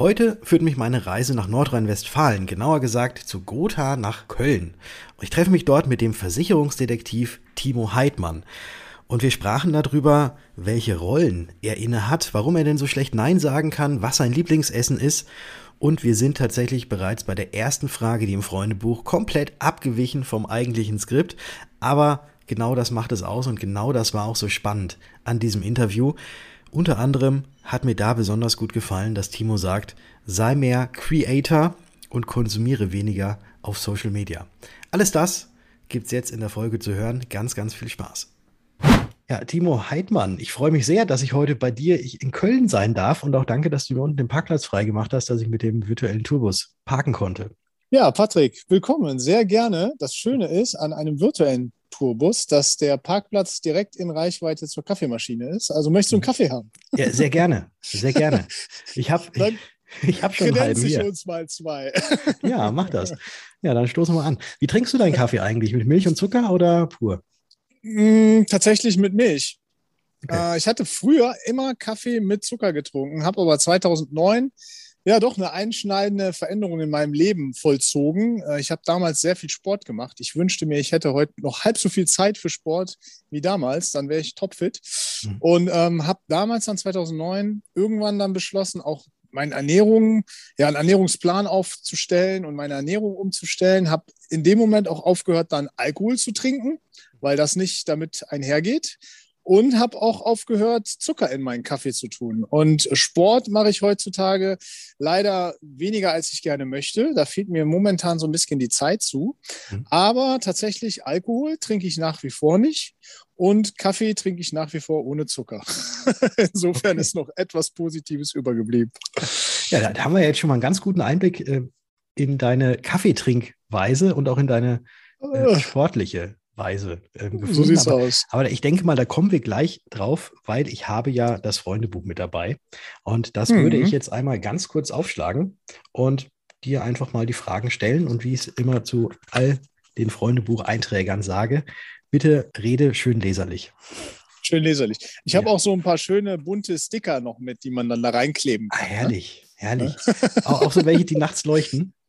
Heute führt mich meine Reise nach Nordrhein-Westfalen, genauer gesagt zu Gotha nach Köln. Ich treffe mich dort mit dem Versicherungsdetektiv Timo Heidmann. Und wir sprachen darüber, welche Rollen er inne hat, warum er denn so schlecht Nein sagen kann, was sein Lieblingsessen ist. Und wir sind tatsächlich bereits bei der ersten Frage, die im Freundebuch komplett abgewichen vom eigentlichen Skript. Aber genau das macht es aus und genau das war auch so spannend an diesem Interview. Unter anderem hat mir da besonders gut gefallen, dass Timo sagt, sei mehr Creator und konsumiere weniger auf Social Media. Alles das gibt's jetzt in der Folge zu hören. Ganz, ganz viel Spaß. Ja, Timo Heidmann, ich freue mich sehr, dass ich heute bei dir in Köln sein darf und auch danke, dass du mir unten den Parkplatz freigemacht hast, dass ich mit dem virtuellen Tourbus parken konnte. Ja, Patrick, willkommen. Sehr gerne. Das Schöne ist an einem virtuellen Tourbus, dass der Parkplatz direkt in Reichweite zur Kaffeemaschine ist. Also möchtest du einen Kaffee haben? Ja, sehr gerne. Sehr gerne. Ich habe ich, ich hab schon einen halben hier. uns mal zwei. Ja, mach das. Ja, dann stoßen wir an. Wie trinkst du deinen Kaffee eigentlich? Mit Milch und Zucker oder pur? Mm, tatsächlich mit Milch. Okay. Äh, ich hatte früher immer Kaffee mit Zucker getrunken, habe aber 2009 ja doch eine einschneidende Veränderung in meinem Leben vollzogen. Äh, ich habe damals sehr viel Sport gemacht. Ich wünschte mir, ich hätte heute noch halb so viel Zeit für Sport wie damals, dann wäre ich topfit. Mhm. Und ähm, habe damals dann 2009 irgendwann dann beschlossen, auch meine Ernährung, ja, einen Ernährungsplan aufzustellen und meine Ernährung umzustellen. Habe in dem Moment auch aufgehört, dann Alkohol zu trinken, weil das nicht damit einhergeht und habe auch aufgehört, Zucker in meinen Kaffee zu tun. Und Sport mache ich heutzutage leider weniger, als ich gerne möchte. Da fehlt mir momentan so ein bisschen die Zeit zu. Mhm. Aber tatsächlich Alkohol trinke ich nach wie vor nicht und Kaffee trinke ich nach wie vor ohne Zucker. Insofern okay. ist noch etwas Positives übergeblieben. Ja, da haben wir jetzt schon mal einen ganz guten Einblick äh, in deine Kaffeetrinkweise und auch in deine äh, sportliche Weise äh, gefunden. So sieht's aber, aus. Aber ich denke mal, da kommen wir gleich drauf, weil ich habe ja das Freundebuch mit dabei. Und das mhm. würde ich jetzt einmal ganz kurz aufschlagen und dir einfach mal die Fragen stellen. Und wie ich es immer zu all den Freundebucheinträgern sage, bitte rede schön leserlich. Schön leserlich. Ich ja. habe auch so ein paar schöne bunte Sticker noch mit, die man dann da reinkleben ah, kann. Ah, herrlich, ne? herrlich. auch, auch so welche, die nachts leuchten.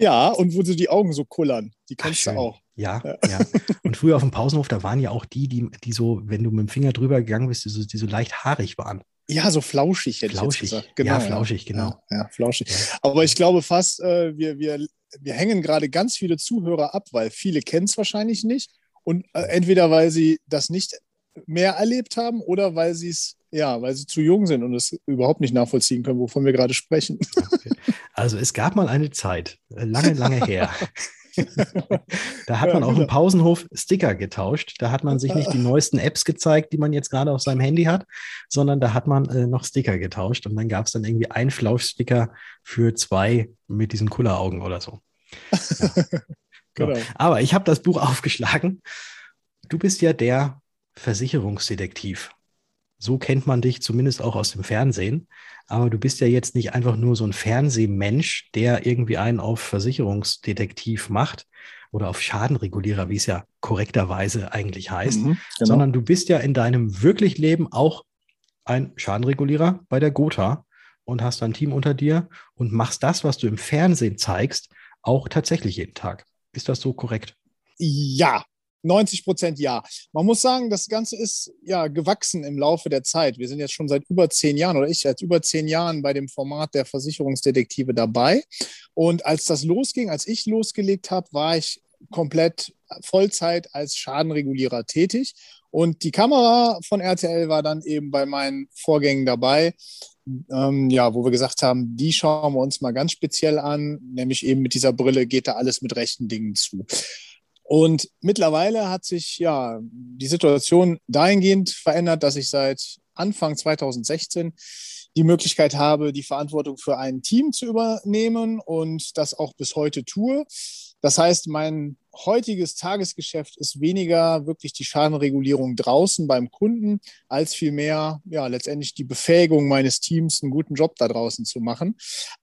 Ja, und wo so die Augen so kullern. Die kennst Ach, du auch. Ja, ja, ja. Und früher auf dem Pausenhof, da waren ja auch die, die, die so, wenn du mit dem Finger drüber gegangen bist, die so, die so leicht haarig waren. Ja, so flauschig hätte flauschig. ich gesagt. Genau, ja, flauschig, genau. Ja, ja flauschig. Aber ich glaube fast, äh, wir, wir, wir hängen gerade ganz viele Zuhörer ab, weil viele kennen es wahrscheinlich nicht. Und äh, entweder weil sie das nicht mehr erlebt haben oder weil sie es, ja, weil sie zu jung sind und es überhaupt nicht nachvollziehen können, wovon wir gerade sprechen. Okay. Also es gab mal eine Zeit, äh, lange, lange her. da hat man auch im genau. Pausenhof Sticker getauscht. Da hat man sich nicht die neuesten Apps gezeigt, die man jetzt gerade auf seinem Handy hat, sondern da hat man äh, noch Sticker getauscht und dann gab es dann irgendwie einen Flauschsticker für zwei mit diesen Kulleraugen oder so. Ja. genau. Aber ich habe das Buch aufgeschlagen. Du bist ja der Versicherungsdetektiv. So kennt man dich zumindest auch aus dem Fernsehen. Aber du bist ja jetzt nicht einfach nur so ein Fernsehmensch, der irgendwie einen auf Versicherungsdetektiv macht oder auf Schadenregulierer, wie es ja korrekterweise eigentlich heißt, mhm, genau. sondern du bist ja in deinem wirklich Leben auch ein Schadenregulierer bei der Gotha und hast ein Team unter dir und machst das, was du im Fernsehen zeigst, auch tatsächlich jeden Tag. Ist das so korrekt? Ja, 90 Prozent ja. Man muss sagen, das Ganze ist ja gewachsen im Laufe der Zeit. Wir sind jetzt schon seit über zehn Jahren oder ich seit über zehn Jahren bei dem Format der Versicherungsdetektive dabei. Und als das losging, als ich losgelegt habe, war ich komplett Vollzeit als Schadenregulierer tätig. Und die Kamera von RTL war dann eben bei meinen Vorgängen dabei. Ähm, ja, wo wir gesagt haben, die schauen wir uns mal ganz speziell an, nämlich eben mit dieser Brille geht da alles mit rechten Dingen zu. Und mittlerweile hat sich ja die Situation dahingehend verändert, dass ich seit Anfang 2016 die Möglichkeit habe, die Verantwortung für ein Team zu übernehmen und das auch bis heute tue. Das heißt, mein heutiges Tagesgeschäft ist weniger wirklich die Schadenregulierung draußen beim Kunden, als vielmehr ja letztendlich die Befähigung meines Teams, einen guten Job da draußen zu machen.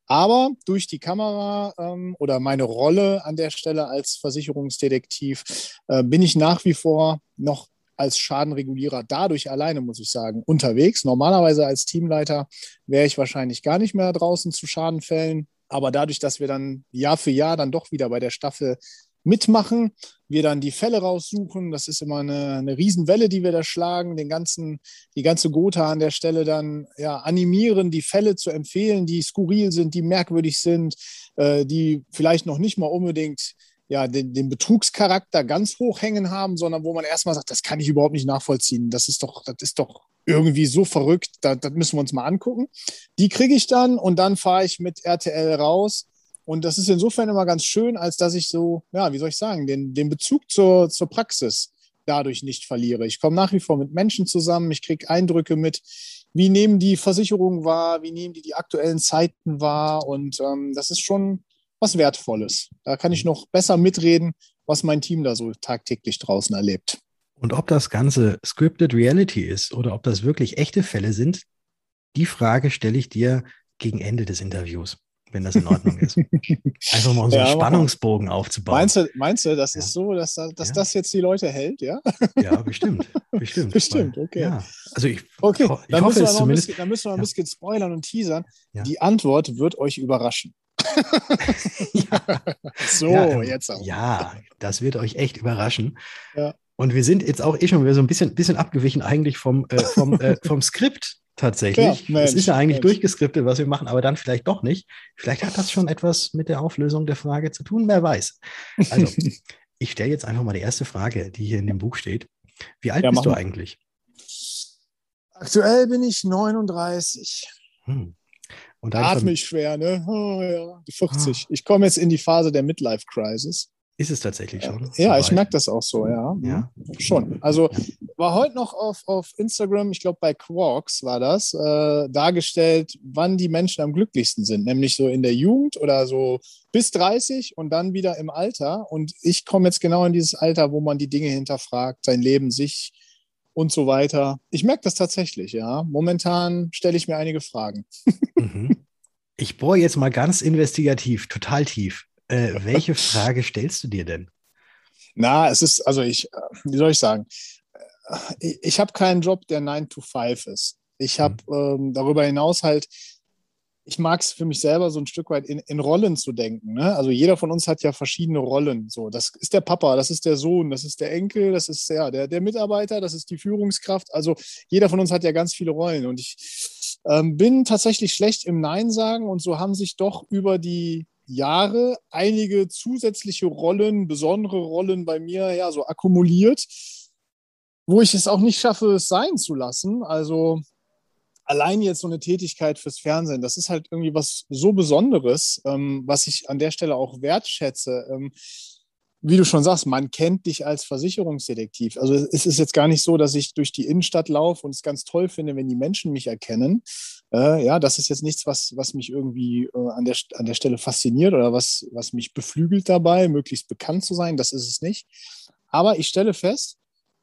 Aber durch die Kamera ähm, oder meine Rolle an der Stelle als Versicherungsdetektiv äh, bin ich nach wie vor noch als Schadenregulierer dadurch alleine, muss ich sagen, unterwegs. Normalerweise als Teamleiter wäre ich wahrscheinlich gar nicht mehr draußen zu Schadenfällen. Aber dadurch, dass wir dann Jahr für Jahr dann doch wieder bei der Staffel mitmachen, wir dann die Fälle raussuchen, das ist immer eine, eine Riesenwelle, die wir da schlagen, den ganzen, die ganze Gotha an der Stelle dann ja, animieren, die Fälle zu empfehlen, die skurril sind, die merkwürdig sind, äh, die vielleicht noch nicht mal unbedingt ja, den, den Betrugscharakter ganz hoch hängen haben, sondern wo man erstmal sagt, das kann ich überhaupt nicht nachvollziehen. Das ist doch, das ist doch irgendwie so verrückt, das, das müssen wir uns mal angucken. Die kriege ich dann und dann fahre ich mit RTL raus. Und das ist insofern immer ganz schön, als dass ich so, ja, wie soll ich sagen, den, den Bezug zur, zur Praxis dadurch nicht verliere. Ich komme nach wie vor mit Menschen zusammen, ich kriege Eindrücke mit, wie nehmen die Versicherungen wahr, wie nehmen die die aktuellen Zeiten wahr. Und ähm, das ist schon, was Wertvolles. Da kann ich noch besser mitreden, was mein Team da so tagtäglich draußen erlebt. Und ob das Ganze Scripted Reality ist oder ob das wirklich echte Fälle sind, die Frage stelle ich dir gegen Ende des Interviews, wenn das in Ordnung ist. Einfach mal unseren ja, Spannungsbogen aufzubauen. Meinst du, meinst du das ja. ist so, dass, dass ja. das jetzt die Leute hält, ja? Ja, bestimmt. Bestimmt. bestimmt, okay. Ja. Also ich, okay. ich, dann hoffe es zumindest. Bisschen, dann müssen wir ein bisschen spoilern und teasern. Die Antwort wird euch überraschen. ja. So, ja, jetzt auch. Ja, das wird euch echt überraschen. Ja. Und wir sind jetzt auch eh schon wieder so ein bisschen, bisschen abgewichen eigentlich vom, äh, vom, äh, vom Skript tatsächlich. Ja, es ist ja eigentlich Mensch. durchgeskriptet, was wir machen, aber dann vielleicht doch nicht. Vielleicht hat das schon etwas mit der Auflösung der Frage zu tun, wer weiß. Also, ich stelle jetzt einfach mal die erste Frage, die hier in dem Buch steht. Wie alt ja, bist du eigentlich? Aktuell bin ich 39. Hm. Und Atme ich schwer, ne? Oh, ja, die 40. Ah. Ich komme jetzt in die Phase der Midlife-Crisis. Ist es tatsächlich schon? Ja, ich merke das auch so, ja. Ja. Schon. Also war heute noch auf, auf Instagram, ich glaube bei Quarks war das, äh, dargestellt, wann die Menschen am glücklichsten sind. Nämlich so in der Jugend oder so bis 30 und dann wieder im Alter. Und ich komme jetzt genau in dieses Alter, wo man die Dinge hinterfragt, sein Leben, sich und so weiter. Ich merke das tatsächlich, ja. Momentan stelle ich mir einige Fragen. Mhm. Ich bohre jetzt mal ganz investigativ, total tief. Äh, welche Frage stellst du dir denn? Na, es ist, also ich, äh, wie soll ich sagen, ich, äh, ich habe keinen Job, der 9 to 5 ist. Ich habe mhm. ähm, darüber hinaus halt ich mag es für mich selber so ein Stück weit in, in Rollen zu denken. Ne? Also jeder von uns hat ja verschiedene Rollen. So, das ist der Papa, das ist der Sohn, das ist der Enkel, das ist ja, der, der Mitarbeiter, das ist die Führungskraft. Also jeder von uns hat ja ganz viele Rollen. Und ich ähm, bin tatsächlich schlecht im Nein sagen. Und so haben sich doch über die Jahre einige zusätzliche Rollen, besondere Rollen bei mir ja so akkumuliert, wo ich es auch nicht schaffe, es sein zu lassen. Also allein jetzt so eine Tätigkeit fürs Fernsehen, das ist halt irgendwie was so Besonderes, ähm, was ich an der Stelle auch wertschätze. Ähm, wie du schon sagst, man kennt dich als Versicherungsdetektiv. Also es ist jetzt gar nicht so, dass ich durch die Innenstadt laufe und es ganz toll finde, wenn die Menschen mich erkennen. Äh, ja, das ist jetzt nichts, was, was mich irgendwie äh, an, der, an der Stelle fasziniert oder was, was mich beflügelt dabei, möglichst bekannt zu sein. Das ist es nicht. Aber ich stelle fest,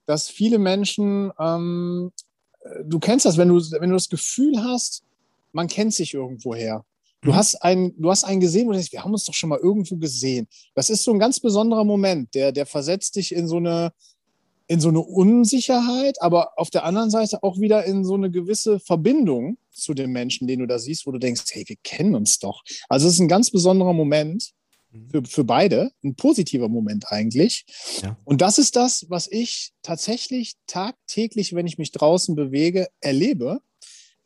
dass viele Menschen ähm, du kennst das, wenn du, wenn du das Gefühl hast, man kennt sich irgendwoher. Du mhm. hast einen, du hast einen gesehen und denkst, wir haben uns doch schon mal irgendwo gesehen. Das ist so ein ganz besonderer Moment, der, der versetzt dich in so eine, in so eine Unsicherheit, aber auf der anderen Seite auch wieder in so eine gewisse Verbindung zu dem Menschen, den du da siehst, wo du denkst, hey, wir kennen uns doch. Also es ist ein ganz besonderer Moment für, für beide, ein positiver Moment eigentlich. Ja. Und das ist das, was ich tatsächlich tagtäglich, wenn ich mich draußen bewege, erlebe.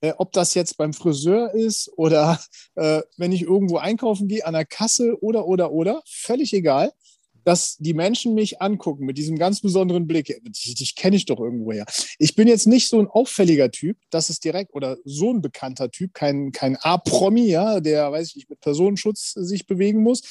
Äh, ob das jetzt beim Friseur ist oder äh, wenn ich irgendwo einkaufen gehe, an der Kasse oder, oder, oder, völlig egal dass die Menschen mich angucken mit diesem ganz besonderen Blick. Dich, dich kenne ich doch irgendwoher. Ich bin jetzt nicht so ein auffälliger Typ, das ist direkt, oder so ein bekannter Typ, kein, kein A-Promi, ja, der, weiß ich nicht, mit Personenschutz sich bewegen muss,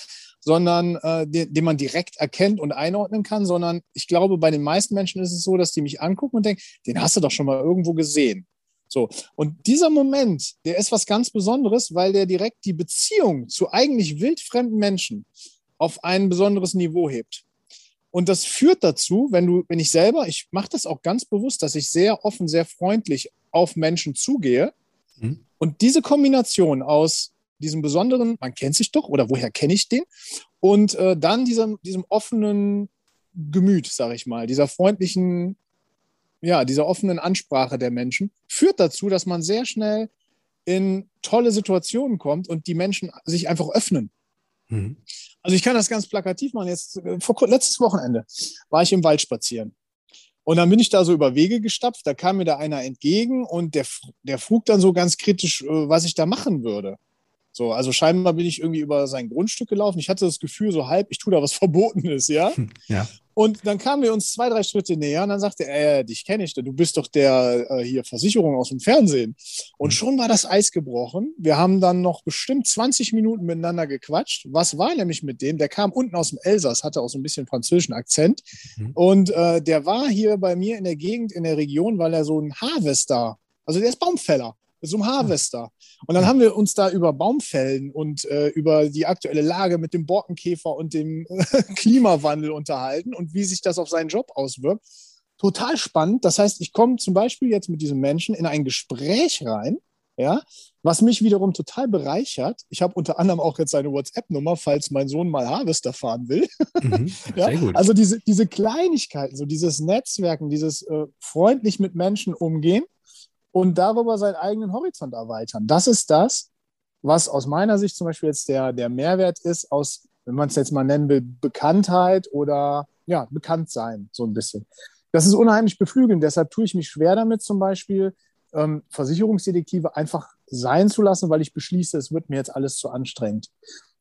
sondern äh, den, den, man direkt erkennt und einordnen kann, sondern ich glaube, bei den meisten Menschen ist es so, dass die mich angucken und denken, den hast du doch schon mal irgendwo gesehen. So. Und dieser Moment, der ist was ganz Besonderes, weil der direkt die Beziehung zu eigentlich wildfremden Menschen auf ein besonderes Niveau hebt. Und das führt dazu, wenn du, wenn ich selber, ich mache das auch ganz bewusst, dass ich sehr offen, sehr freundlich auf Menschen zugehe. Mhm. Und diese Kombination aus diesem besonderen, man kennt sich doch oder woher kenne ich den? Und äh, dann diesem, diesem offenen Gemüt, sage ich mal, dieser freundlichen, ja, dieser offenen Ansprache der Menschen, führt dazu, dass man sehr schnell in tolle Situationen kommt und die Menschen sich einfach öffnen. Mhm. Also ich kann das ganz plakativ machen. Jetzt äh, vor letztes Wochenende war ich im Wald spazieren. Und dann bin ich da so über Wege gestapft, da kam mir da einer entgegen und der, der frug dann so ganz kritisch, äh, was ich da machen würde. So, also scheinbar bin ich irgendwie über sein Grundstück gelaufen. Ich hatte das Gefühl, so halb, ich tue da was Verbotenes, ja. Ja. Und dann kamen wir uns zwei, drei Schritte näher und dann sagte er, äh, dich kenne ich, du bist doch der äh, hier Versicherung aus dem Fernsehen. Und mhm. schon war das Eis gebrochen. Wir haben dann noch bestimmt 20 Minuten miteinander gequatscht. Was war nämlich mit dem? Der kam unten aus dem Elsass, hatte auch so ein bisschen französischen Akzent. Mhm. Und äh, der war hier bei mir in der Gegend, in der Region, weil er so ein Harvester, also der ist Baumfäller mit so einem Harvester. Und dann haben wir uns da über Baumfällen und äh, über die aktuelle Lage mit dem Borkenkäfer und dem Klimawandel unterhalten und wie sich das auf seinen Job auswirkt. Total spannend. Das heißt, ich komme zum Beispiel jetzt mit diesem Menschen in ein Gespräch rein, ja, was mich wiederum total bereichert. Ich habe unter anderem auch jetzt seine WhatsApp-Nummer, falls mein Sohn mal Harvester fahren will. Mhm, ja, also diese, diese Kleinigkeiten, so dieses Netzwerken, dieses äh, freundlich mit Menschen umgehen, und darüber seinen eigenen Horizont erweitern. Das ist das, was aus meiner Sicht zum Beispiel jetzt der, der Mehrwert ist aus, wenn man es jetzt mal nennen will, Bekanntheit oder ja, Bekanntsein, so ein bisschen. Das ist unheimlich beflügelnd. Deshalb tue ich mich schwer damit, zum Beispiel ähm, Versicherungsdetektive einfach sein zu lassen, weil ich beschließe, es wird mir jetzt alles zu anstrengend.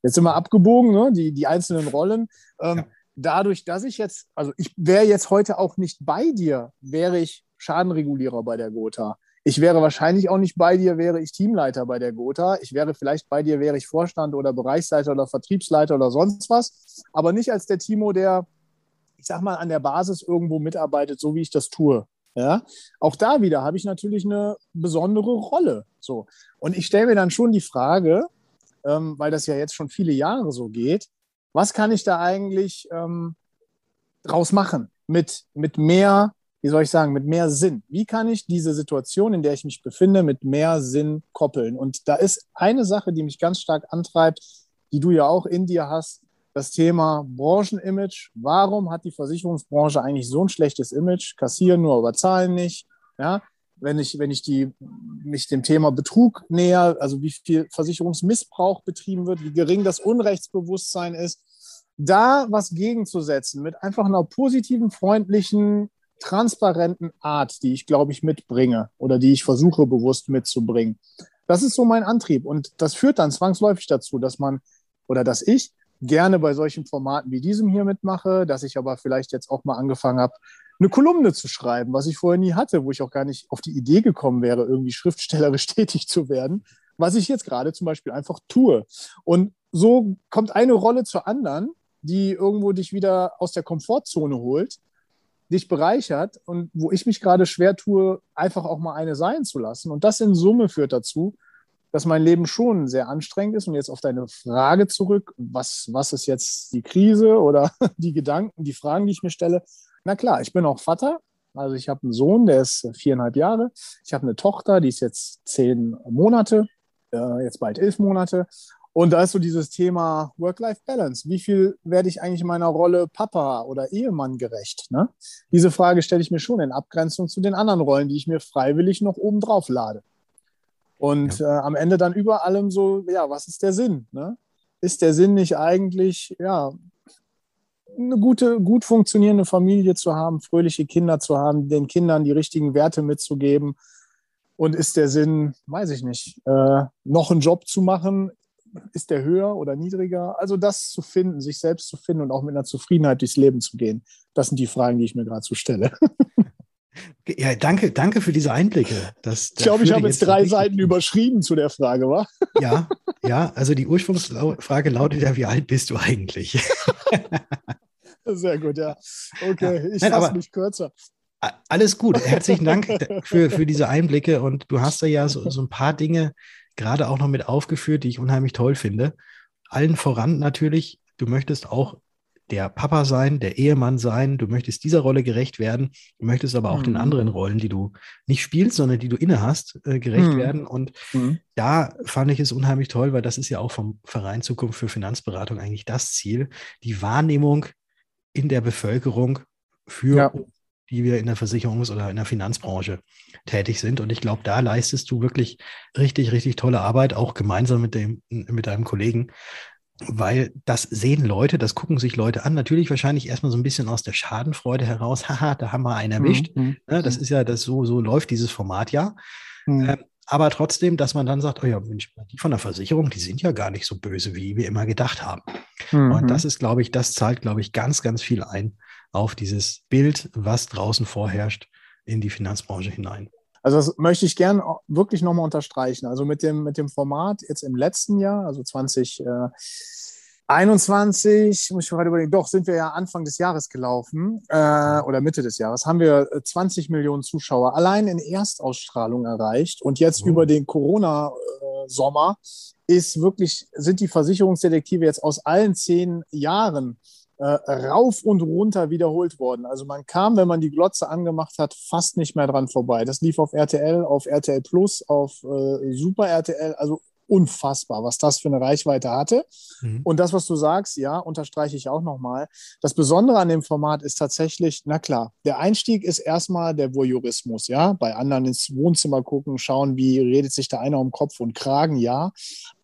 Jetzt sind wir abgebogen, ne? die, die einzelnen Rollen. Ähm, ja. Dadurch, dass ich jetzt, also ich wäre jetzt heute auch nicht bei dir, wäre ich Schadenregulierer bei der Gotha. Ich wäre wahrscheinlich auch nicht bei dir, wäre ich Teamleiter bei der Gotha. Ich wäre vielleicht bei dir, wäre ich Vorstand oder Bereichsleiter oder Vertriebsleiter oder sonst was, aber nicht als der Timo, der, ich sag mal, an der Basis irgendwo mitarbeitet, so wie ich das tue. Ja, auch da wieder habe ich natürlich eine besondere Rolle. So. Und ich stelle mir dann schon die Frage, ähm, weil das ja jetzt schon viele Jahre so geht, was kann ich da eigentlich ähm, draus machen? Mit, mit mehr wie soll ich sagen, mit mehr Sinn. Wie kann ich diese Situation, in der ich mich befinde, mit mehr Sinn koppeln? Und da ist eine Sache, die mich ganz stark antreibt, die du ja auch in dir hast, das Thema Branchenimage. Warum hat die Versicherungsbranche eigentlich so ein schlechtes Image? Kassieren nur, aber zahlen nicht. Ja, wenn ich, wenn ich die, mich dem Thema Betrug näher, also wie viel Versicherungsmissbrauch betrieben wird, wie gering das Unrechtsbewusstsein ist, da was gegenzusetzen mit einfach einer positiven, freundlichen, transparenten Art, die ich, glaube ich, mitbringe oder die ich versuche bewusst mitzubringen. Das ist so mein Antrieb. Und das führt dann zwangsläufig dazu, dass man oder dass ich gerne bei solchen Formaten wie diesem hier mitmache, dass ich aber vielleicht jetzt auch mal angefangen habe, eine Kolumne zu schreiben, was ich vorher nie hatte, wo ich auch gar nicht auf die Idee gekommen wäre, irgendwie schriftstellerisch tätig zu werden, was ich jetzt gerade zum Beispiel einfach tue. Und so kommt eine Rolle zur anderen, die irgendwo dich wieder aus der Komfortzone holt dich bereichert und wo ich mich gerade schwer tue, einfach auch mal eine sein zu lassen. Und das in Summe führt dazu, dass mein Leben schon sehr anstrengend ist. Und jetzt auf deine Frage zurück, was, was ist jetzt die Krise oder die Gedanken, die Fragen, die ich mir stelle? Na klar, ich bin auch Vater. Also ich habe einen Sohn, der ist viereinhalb Jahre. Ich habe eine Tochter, die ist jetzt zehn Monate, äh, jetzt bald elf Monate. Und da ist so dieses Thema Work-Life-Balance. Wie viel werde ich eigentlich meiner Rolle Papa oder Ehemann gerecht? Ne? Diese Frage stelle ich mir schon in Abgrenzung zu den anderen Rollen, die ich mir freiwillig noch obendrauf lade. Und ja. äh, am Ende dann über allem so, ja, was ist der Sinn? Ne? Ist der Sinn nicht eigentlich, ja, eine gute, gut funktionierende Familie zu haben, fröhliche Kinder zu haben, den Kindern die richtigen Werte mitzugeben? Und ist der Sinn, weiß ich nicht, äh, noch einen Job zu machen, ist der höher oder niedriger? Also das zu finden, sich selbst zu finden und auch mit einer Zufriedenheit durchs Leben zu gehen, das sind die Fragen, die ich mir gerade so stelle. Ja, danke, danke für diese Einblicke. Das, ich glaube, ich habe jetzt drei Seiten überschrieben zu der Frage, wa? Ja, ja, also die Ursprungsfrage lautet ja, wie alt bist du eigentlich? Sehr gut, ja. Okay, ich fasse mich kürzer. Alles gut. Herzlichen Dank für, für diese Einblicke. Und du hast da ja so, so ein paar Dinge gerade auch noch mit aufgeführt, die ich unheimlich toll finde. Allen voran natürlich, du möchtest auch der Papa sein, der Ehemann sein, du möchtest dieser Rolle gerecht werden, du möchtest aber auch mhm. den anderen Rollen, die du nicht spielst, sondern die du inne hast, äh, gerecht mhm. werden. Und mhm. da fand ich es unheimlich toll, weil das ist ja auch vom Verein Zukunft für Finanzberatung eigentlich das Ziel, die Wahrnehmung in der Bevölkerung für ja. Die wir in der Versicherungs- oder in der Finanzbranche tätig sind. Und ich glaube, da leistest du wirklich richtig, richtig tolle Arbeit, auch gemeinsam mit dem, mit deinem Kollegen weil das sehen Leute, das gucken sich Leute an. Natürlich wahrscheinlich erstmal so ein bisschen aus der Schadenfreude heraus. Haha, da haben wir einen erwischt. Mhm. Ne, das ist ja, das so, so läuft dieses Format ja. Mhm. Ähm, aber trotzdem, dass man dann sagt, oh ja, Mensch, die von der Versicherung, die sind ja gar nicht so böse, wie wir immer gedacht haben. Mhm. Und das ist, glaube ich, das zahlt, glaube ich, ganz, ganz viel ein auf dieses Bild, was draußen vorherrscht, in die Finanzbranche hinein. Also das möchte ich gern wirklich nochmal unterstreichen. Also mit dem, mit dem Format jetzt im letzten Jahr, also 2021, muss ich gerade überlegen, doch, sind wir ja Anfang des Jahres gelaufen äh, oder Mitte des Jahres, haben wir 20 Millionen Zuschauer allein in Erstausstrahlung erreicht. Und jetzt oh. über den Corona-Sommer ist wirklich, sind die Versicherungsdetektive jetzt aus allen zehn Jahren äh, rauf und runter wiederholt worden. Also man kam, wenn man die Glotze angemacht hat, fast nicht mehr dran vorbei. Das lief auf RTL, auf RTL Plus, auf äh, Super RTL, also unfassbar, was das für eine Reichweite hatte. Mhm. Und das, was du sagst, ja, unterstreiche ich auch nochmal. Das Besondere an dem Format ist tatsächlich, na klar, der Einstieg ist erstmal der Voyeurismus, ja, bei anderen ins Wohnzimmer gucken, schauen, wie redet sich da einer um Kopf und Kragen, ja.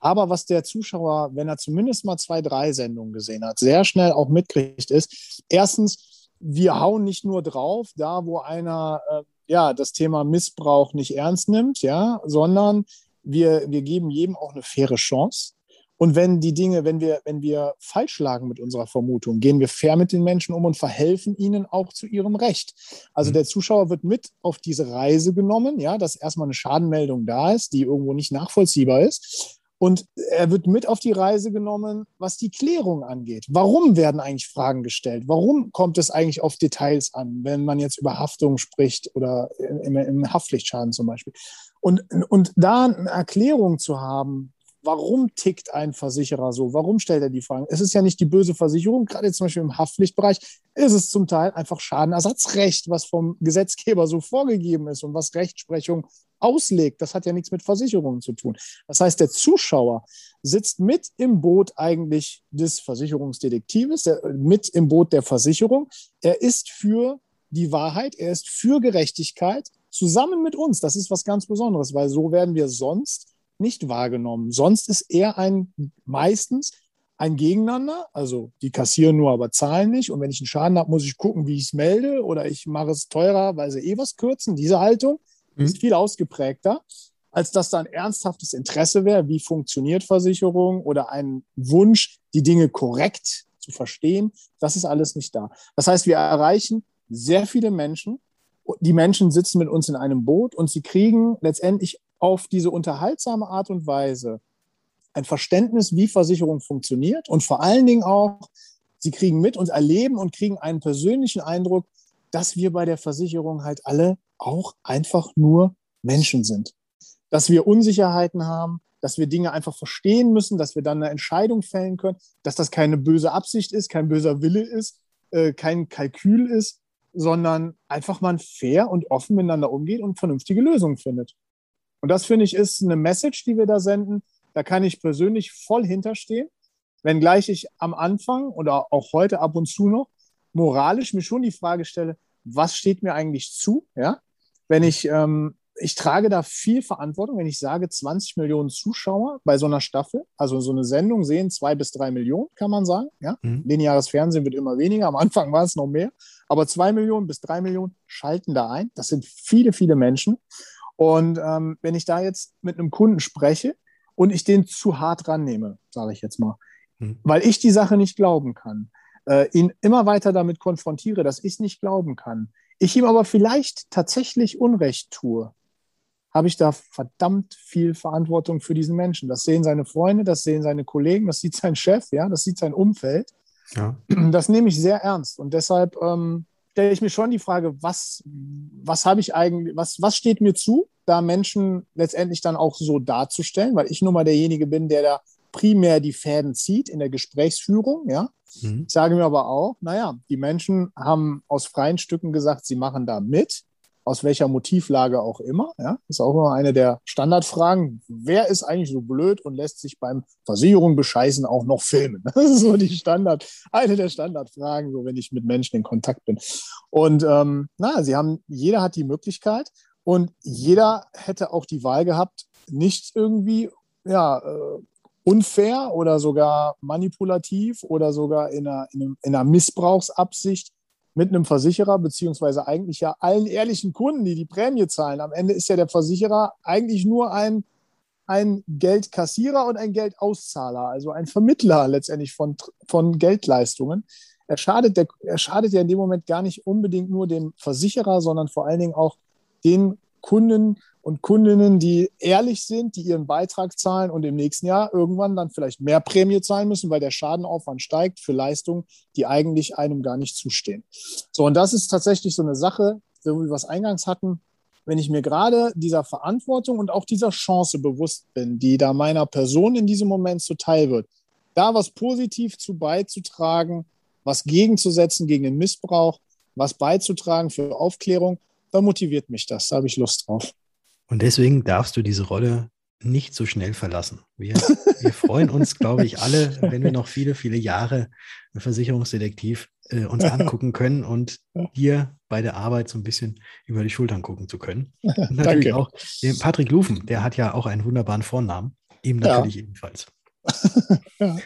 Aber was der Zuschauer, wenn er zumindest mal zwei, drei Sendungen gesehen hat, sehr schnell auch mitkriegt, ist, erstens, wir hauen nicht nur drauf, da wo einer äh, ja das Thema Missbrauch nicht ernst nimmt, ja, sondern wir, wir geben jedem auch eine faire Chance. Und wenn die Dinge, wenn wir, wenn wir falsch lagen mit unserer Vermutung, gehen wir fair mit den Menschen um und verhelfen ihnen auch zu ihrem Recht. Also mhm. der Zuschauer wird mit auf diese Reise genommen, ja, dass erstmal eine Schadenmeldung da ist, die irgendwo nicht nachvollziehbar ist. Und er wird mit auf die Reise genommen, was die Klärung angeht. Warum werden eigentlich Fragen gestellt? Warum kommt es eigentlich auf Details an, wenn man jetzt über Haftung spricht oder im, im Haftpflichtschaden zum Beispiel? Und, und da eine Erklärung zu haben, warum tickt ein Versicherer so? Warum stellt er die Fragen? Es ist ja nicht die böse Versicherung, gerade zum Beispiel im Haftpflichtbereich ist es zum Teil einfach Schadenersatzrecht, was vom Gesetzgeber so vorgegeben ist und was Rechtsprechung auslegt. Das hat ja nichts mit Versicherungen zu tun. Das heißt, der Zuschauer sitzt mit im Boot eigentlich des Versicherungsdetektives, der, mit im Boot der Versicherung. Er ist für die Wahrheit, er ist für Gerechtigkeit zusammen mit uns. Das ist was ganz Besonderes, weil so werden wir sonst nicht wahrgenommen. Sonst ist er ein meistens ein Gegeneinander, also die kassieren nur, aber zahlen nicht. Und wenn ich einen Schaden habe, muss ich gucken, wie ich es melde oder ich mache es teurer, weil sie eh was kürzen. Diese Haltung mhm. ist viel ausgeprägter, als dass da ein ernsthaftes Interesse wäre, wie funktioniert Versicherung oder ein Wunsch, die Dinge korrekt zu verstehen. Das ist alles nicht da. Das heißt, wir erreichen sehr viele Menschen, die Menschen sitzen mit uns in einem Boot und sie kriegen letztendlich auf diese unterhaltsame Art und Weise ein Verständnis, wie Versicherung funktioniert und vor allen Dingen auch, sie kriegen mit und erleben und kriegen einen persönlichen Eindruck, dass wir bei der Versicherung halt alle auch einfach nur Menschen sind. Dass wir Unsicherheiten haben, dass wir Dinge einfach verstehen müssen, dass wir dann eine Entscheidung fällen können, dass das keine böse Absicht ist, kein böser Wille ist, äh, kein Kalkül ist, sondern einfach mal fair und offen miteinander umgeht und vernünftige Lösungen findet. Und das finde ich ist eine Message, die wir da senden. Da kann ich persönlich voll hinterstehen, wenngleich ich am Anfang oder auch heute ab und zu noch moralisch mir schon die Frage stelle, was steht mir eigentlich zu? Ja, wenn ich ähm, ich trage da viel Verantwortung, wenn ich sage, 20 Millionen Zuschauer bei so einer Staffel, also so eine Sendung sehen zwei bis drei Millionen, kann man sagen. Ja? Mhm. Lineares Fernsehen wird immer weniger, am Anfang war es noch mehr, aber zwei Millionen bis drei Millionen schalten da ein. Das sind viele, viele Menschen. Und ähm, wenn ich da jetzt mit einem Kunden spreche und ich den zu hart rannehme, sage ich jetzt mal, mhm. weil ich die Sache nicht glauben kann, äh, ihn immer weiter damit konfrontiere, dass ich es nicht glauben kann, ich ihm aber vielleicht tatsächlich Unrecht tue, habe ich da verdammt viel Verantwortung für diesen Menschen. Das sehen seine Freunde, das sehen seine Kollegen, das sieht sein Chef, ja, das sieht sein Umfeld. Ja. Das nehme ich sehr ernst und deshalb, ähm, stelle ich mir schon die Frage, was, was habe ich eigentlich, was, was steht mir zu, da Menschen letztendlich dann auch so darzustellen, weil ich nun mal derjenige bin, der da primär die Fäden zieht in der Gesprächsführung, ja. Mhm. Ich sage mir aber auch, naja, die Menschen haben aus freien Stücken gesagt, sie machen da mit aus welcher Motivlage auch immer. Ja? Ist auch immer eine der Standardfragen. Wer ist eigentlich so blöd und lässt sich beim Versicherung bescheißen auch noch filmen? Das ist so die Standard, eine der Standardfragen, so wenn ich mit Menschen in Kontakt bin. Und ähm, na, sie haben, jeder hat die Möglichkeit und jeder hätte auch die Wahl gehabt, nicht irgendwie ja, äh, unfair oder sogar manipulativ oder sogar in einer, in einer Missbrauchsabsicht mit einem Versicherer, beziehungsweise eigentlich ja allen ehrlichen Kunden, die die Prämie zahlen. Am Ende ist ja der Versicherer eigentlich nur ein, ein Geldkassierer und ein Geldauszahler, also ein Vermittler letztendlich von, von Geldleistungen. Er schadet, der, er schadet ja in dem Moment gar nicht unbedingt nur dem Versicherer, sondern vor allen Dingen auch den Kunden, und Kundinnen, die ehrlich sind, die ihren Beitrag zahlen und im nächsten Jahr irgendwann dann vielleicht mehr Prämie zahlen müssen, weil der Schadenaufwand steigt für Leistungen, die eigentlich einem gar nicht zustehen. So, und das ist tatsächlich so eine Sache, so wie wir es eingangs hatten, wenn ich mir gerade dieser Verantwortung und auch dieser Chance bewusst bin, die da meiner Person in diesem Moment zuteil wird, da was positiv zu beizutragen, was gegenzusetzen gegen den Missbrauch, was beizutragen für Aufklärung, da motiviert mich das, da habe ich Lust drauf. Und deswegen darfst du diese Rolle nicht so schnell verlassen. Wir, wir freuen uns, glaube ich, alle, wenn wir noch viele, viele Jahre Versicherungsdetektiv äh, uns angucken können und hier bei der Arbeit so ein bisschen über die Schultern gucken zu können. Und natürlich Danke. auch Patrick Lufen, der hat ja auch einen wunderbaren Vornamen. Ihm natürlich ja. ebenfalls. ja.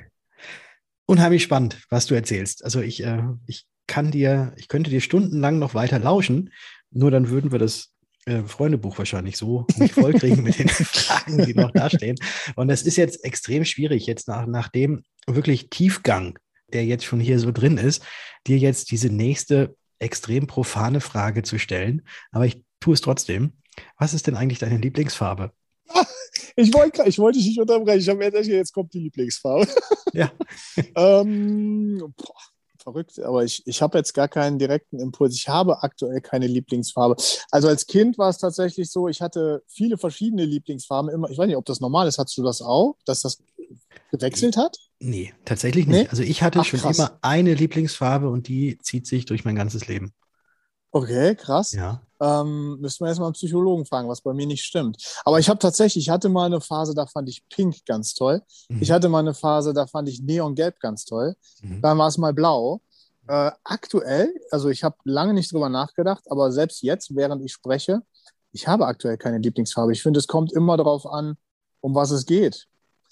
Unheimlich spannend, was du erzählst. Also ich, äh, ich kann dir, ich könnte dir stundenlang noch weiter lauschen, nur dann würden wir das äh, Freundebuch wahrscheinlich so nicht vollkriegen mit den Fragen, die noch da stehen. Und das ist jetzt extrem schwierig, jetzt nach, nach dem wirklich Tiefgang, der jetzt schon hier so drin ist, dir jetzt diese nächste extrem profane Frage zu stellen. Aber ich tue es trotzdem. Was ist denn eigentlich deine Lieblingsfarbe? Ich wollte ich wollte dich nicht unterbrechen. Ich habe jetzt, jetzt kommt die Lieblingsfarbe. Ja. ähm, boah verrückt, aber ich, ich habe jetzt gar keinen direkten Impuls. Ich habe aktuell keine Lieblingsfarbe. Also als Kind war es tatsächlich so, ich hatte viele verschiedene Lieblingsfarben. Immer, ich weiß nicht, ob das normal ist. Hattest du das auch, dass das gewechselt hat? Nee, tatsächlich nicht. Nee? Also ich hatte Ach, schon krass. immer eine Lieblingsfarbe und die zieht sich durch mein ganzes Leben. Okay, krass. Ja. Ähm, müssten wir erstmal einen Psychologen fragen, was bei mir nicht stimmt. Aber ich habe tatsächlich, ich hatte mal eine Phase, da fand ich Pink ganz toll. Mhm. Ich hatte mal eine Phase, da fand ich Neongelb ganz toll. Mhm. Dann war es mal Blau. Äh, aktuell, also ich habe lange nicht drüber nachgedacht, aber selbst jetzt, während ich spreche, ich habe aktuell keine Lieblingsfarbe. Ich finde, es kommt immer darauf an, um was es geht.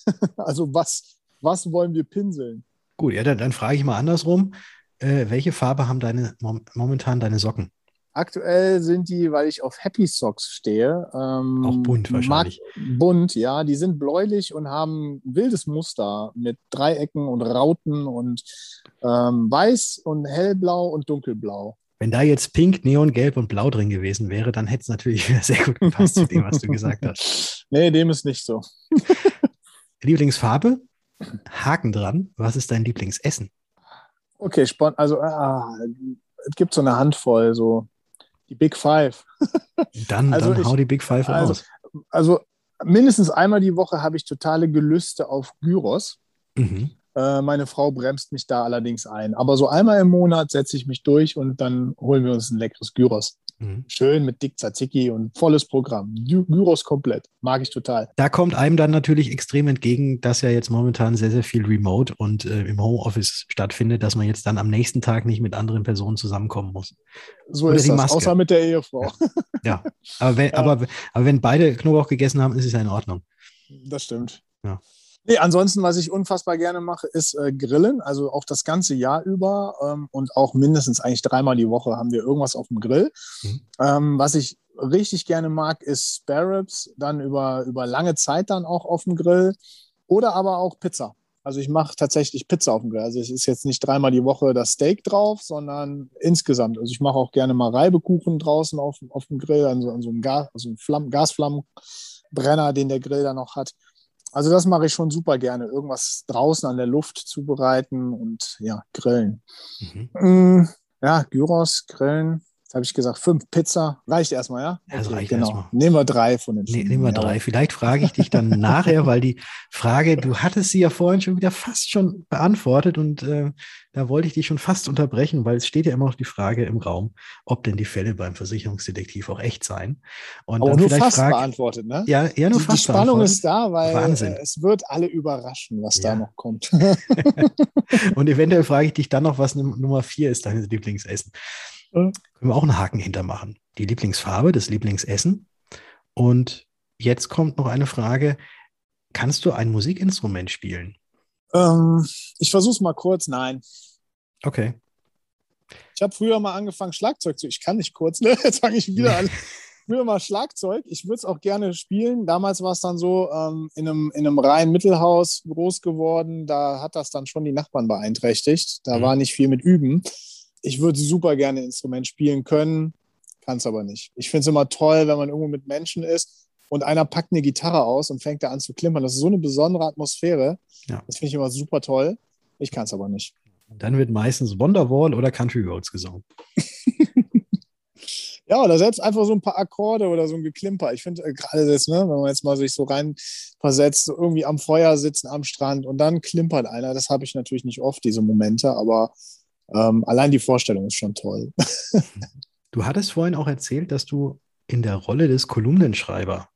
also was, was wollen wir pinseln? Gut, ja, dann, dann frage ich mal andersrum. Äh, welche Farbe haben deine momentan deine Socken? Aktuell sind die, weil ich auf Happy Socks stehe. Ähm, Auch bunt wahrscheinlich. Bunt, ja. Die sind bläulich und haben wildes Muster mit Dreiecken und Rauten und ähm, weiß und hellblau und dunkelblau. Wenn da jetzt Pink, Neon, Gelb und Blau drin gewesen wäre, dann hätte es natürlich sehr gut gepasst zu dem, was du gesagt hast. Nee, dem ist nicht so. Lieblingsfarbe? Haken dran. Was ist dein Lieblingsessen? Okay, also ah, es gibt so eine Handvoll, so die Big Five. Dann, also dann ich, hau die Big Five also, raus. Also mindestens einmal die Woche habe ich totale Gelüste auf Gyros. Mhm. Äh, meine Frau bremst mich da allerdings ein. Aber so einmal im Monat setze ich mich durch und dann holen wir uns ein leckeres Gyros. Mhm. Schön mit Dick Tzatziki und volles Programm. Gyros komplett. Mag ich total. Da kommt einem dann natürlich extrem entgegen, dass ja jetzt momentan sehr, sehr viel Remote und äh, im Homeoffice stattfindet, dass man jetzt dann am nächsten Tag nicht mit anderen Personen zusammenkommen muss. So Oder ist das, Maske. außer mit der Ehefrau. Ja, ja. Aber, wenn, ja. Aber, aber wenn beide Knoblauch gegessen haben, ist es ja in Ordnung. Das stimmt. Ja. Nee, ansonsten, was ich unfassbar gerne mache, ist äh, Grillen. Also auch das ganze Jahr über ähm, und auch mindestens eigentlich dreimal die Woche haben wir irgendwas auf dem Grill. Mhm. Ähm, was ich richtig gerne mag, ist Spare Ribs, dann über, über lange Zeit dann auch auf dem Grill oder aber auch Pizza. Also ich mache tatsächlich Pizza auf dem Grill. Also es ist jetzt nicht dreimal die Woche das Steak drauf, sondern insgesamt. Also ich mache auch gerne mal Reibekuchen draußen auf, auf dem Grill, an so, an so einem Gas, also einem Flamm, Gasflammenbrenner, den der Grill dann noch hat. Also das mache ich schon super gerne. Irgendwas draußen an der Luft zubereiten und ja, grillen. Mhm. Mm, Ja, Gyros, Grillen, habe ich gesagt, fünf Pizza. Reicht erstmal, ja? Ja, das Okay, reicht genau. erstmal. Nehmen wir drei von den Nee, fünf. nehmen wir drei. Vielleicht frage ich dich dann nachher, weil die Frage, du hattest sie ja vorhin schon wieder fast schon beantwortet und äh, da wollte ich dich schon fast unterbrechen, weil es steht ja immer noch die Frage im Raum, ob denn die Fälle beim Versicherungsdetektiv auch echt seien. Und Aber nur fast frag, beantwortet, ne? ja, eher nur die, die fast Spannung beantwortet. ist da, weil Wahnsinn. äh, es wird alle überraschen, was Ja. da noch kommt. Und eventuell frage ich dich dann noch, was Num- Nummer vier ist, dein Lieblingsessen. Mhm. Können wir auch einen Haken hintermachen. Die Lieblingsfarbe, das Lieblingsessen. Und jetzt kommt noch eine Frage. Kannst du ein Musikinstrument spielen? ähm, ich versuche es mal kurz. Nein. Okay. Ich habe früher mal angefangen, Schlagzeug zu. Ich kann nicht kurz, ne? Jetzt fange ich wieder an. Früher mal Schlagzeug. Ich würde es auch gerne spielen. Damals war es dann so ähm, in einem, in einem reinen Mittelhaus groß geworden. Da hat das dann schon die Nachbarn beeinträchtigt. Da Mhm. war nicht viel mit Üben. Ich würde super gerne ein Instrument spielen können, kann es aber nicht. Ich finde es immer toll, wenn man irgendwo mit Menschen ist und einer packt eine Gitarre aus und fängt da an zu klimpern. Das ist so eine besondere Atmosphäre. Ja. Das finde ich immer super toll. Ich kann es aber nicht. Und dann wird meistens Wonderwall oder Country Roads gesungen. Ja, oder selbst einfach so ein paar Akkorde oder so ein Geklimper. Ich finde äh, gerade das, ne, wenn man jetzt mal sich so rein versetzt, so irgendwie am Feuer sitzen, am Strand und dann klimpert einer. Das habe ich natürlich nicht oft, diese Momente, aber ähm, allein die Vorstellung ist schon toll. Du hattest vorhin auch erzählt, dass du in der Rolle des Kolumnenschreiber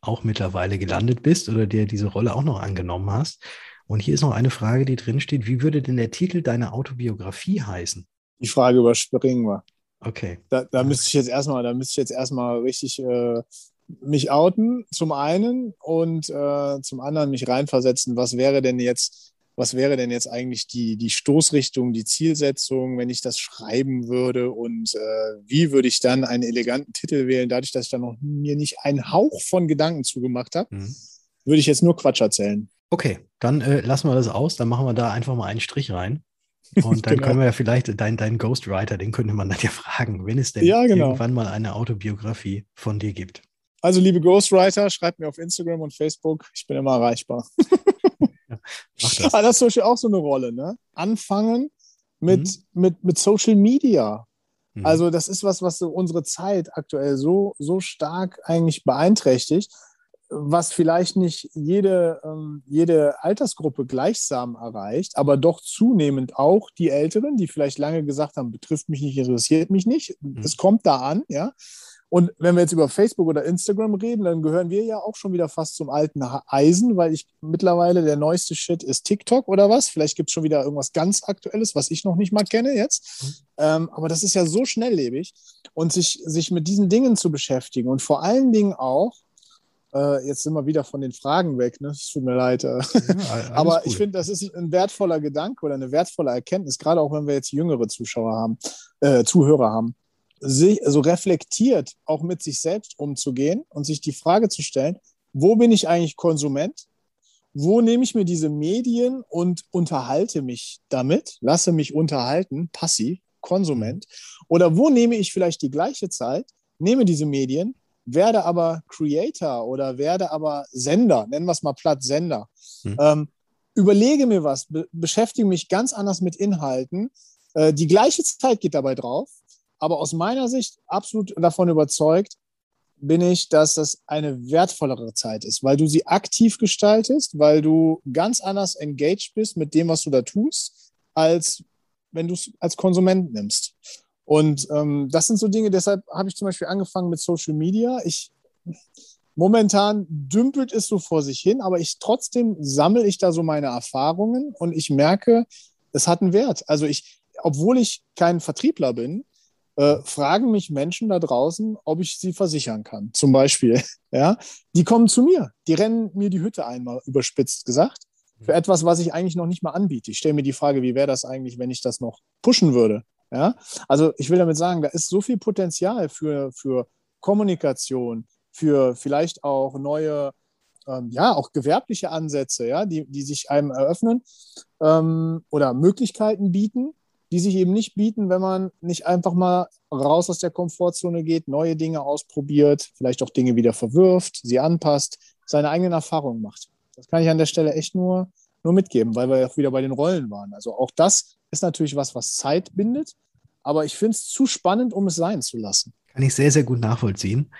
auch mittlerweile gelandet bist oder dir diese Rolle auch noch angenommen hast. Und hier ist noch eine Frage, die drin steht. Wie würde denn der Titel deiner Autobiografie heißen? Die Frage überspringen wir. Okay. Da, da müsste ich jetzt erstmal, da müsste ich jetzt erstmal richtig äh, mich outen, zum einen, und äh, zum anderen mich reinversetzen, was wäre denn jetzt, was wäre denn jetzt eigentlich die, die Stoßrichtung, die Zielsetzung, wenn ich das schreiben würde und äh, wie würde ich dann einen eleganten Titel wählen, dadurch, dass ich da noch mir nicht einen Hauch von Gedanken zugemacht habe, Mhm. würde ich jetzt nur Quatsch erzählen. Okay, dann äh, lassen wir das aus. Dann machen wir da einfach mal einen Strich rein. Und dann Genau. können wir ja vielleicht deinen dein Ghostwriter, den könnte man dann ja fragen, wenn es denn Ja, genau. irgendwann mal eine Autobiografie von dir gibt. Also, liebe Ghostwriter, schreibt mir auf Instagram und Facebook, ich bin immer erreichbar. Mach das. Ah, das ist zum Beispiel auch so eine Rolle, ne? Anfangen mit, Mhm. mit, mit Social Media. Mhm. Also, das ist was, was so unsere Zeit aktuell so, so stark eigentlich beeinträchtigt, was vielleicht nicht jede, ähm, jede Altersgruppe gleichsam erreicht, aber doch zunehmend auch die Älteren, die vielleicht lange gesagt haben, betrifft mich nicht, interessiert mich nicht. Mhm. Es kommt da an, ja. Und wenn wir jetzt über Facebook oder Instagram reden, dann gehören wir ja auch schon wieder fast zum alten Eisen, weil ich mittlerweile der neueste Shit ist TikTok oder was. Vielleicht gibt es schon wieder irgendwas ganz Aktuelles, was ich noch nicht mal kenne jetzt. Ähm, aber das ist ja so schnelllebig. Und sich, sich mit diesen Dingen zu beschäftigen und vor allen Dingen auch, äh, jetzt sind wir wieder von den Fragen weg, ne? Es tut mir leid. Äh. Ja, Aber ich finde, das ist ein wertvoller Gedanke oder eine wertvolle Erkenntnis, gerade auch wenn wir jetzt jüngere Zuschauer haben, äh, Zuhörer haben, sich, so reflektiert auch mit sich selbst umzugehen und sich die Frage zu stellen, wo bin ich eigentlich Konsument? Wo nehme ich mir diese Medien und unterhalte mich damit, lasse mich unterhalten, passiv, Konsument? Oder wo nehme ich vielleicht die gleiche Zeit, nehme diese Medien, werde aber Creator oder werde aber Sender, nennen wir es mal platt Sender. Hm. Ähm, überlege mir was, be beschäftige mich ganz anders mit Inhalten. Äh, die gleiche Zeit geht dabei drauf, aber aus meiner Sicht absolut davon überzeugt bin ich, dass das eine wertvollere Zeit ist, weil du sie aktiv gestaltest, weil du ganz anders engaged bist mit dem, was du da tust, als wenn du es als Konsument nimmst. Und ähm, das sind so Dinge, deshalb habe ich zum Beispiel angefangen mit Social Media. Ich momentan dümpelt es so vor sich hin, aber ich trotzdem sammle ich da so meine Erfahrungen und ich merke, es hat einen Wert. Also ich, obwohl ich kein Vertriebler bin, äh, fragen mich Menschen da draußen, ob ich sie versichern kann. Zum Beispiel, ja, die kommen zu mir, die rennen mir die Hütte einmal überspitzt gesagt für etwas, was ich eigentlich noch nicht mal anbiete. Ich stelle mir die Frage, wie wäre das eigentlich, wenn ich das noch pushen würde? Ja, also ich will damit sagen, da ist so viel Potenzial für, für Kommunikation, für vielleicht auch neue, ähm, ja, auch gewerbliche Ansätze, ja, die, die sich einem eröffnen ähm, oder Möglichkeiten bieten, die sich eben nicht bieten, wenn man nicht einfach mal raus aus der Komfortzone geht, neue Dinge ausprobiert, vielleicht auch Dinge wieder verwirft, sie anpasst, seine eigenen Erfahrungen macht. Das kann ich an der Stelle echt nur, nur mitgeben, weil wir auch wieder bei den Rollen waren. Also auch das ist natürlich was, was Zeit bindet, aber ich finde es zu spannend, um es sein zu lassen. Kann ich sehr, sehr gut nachvollziehen.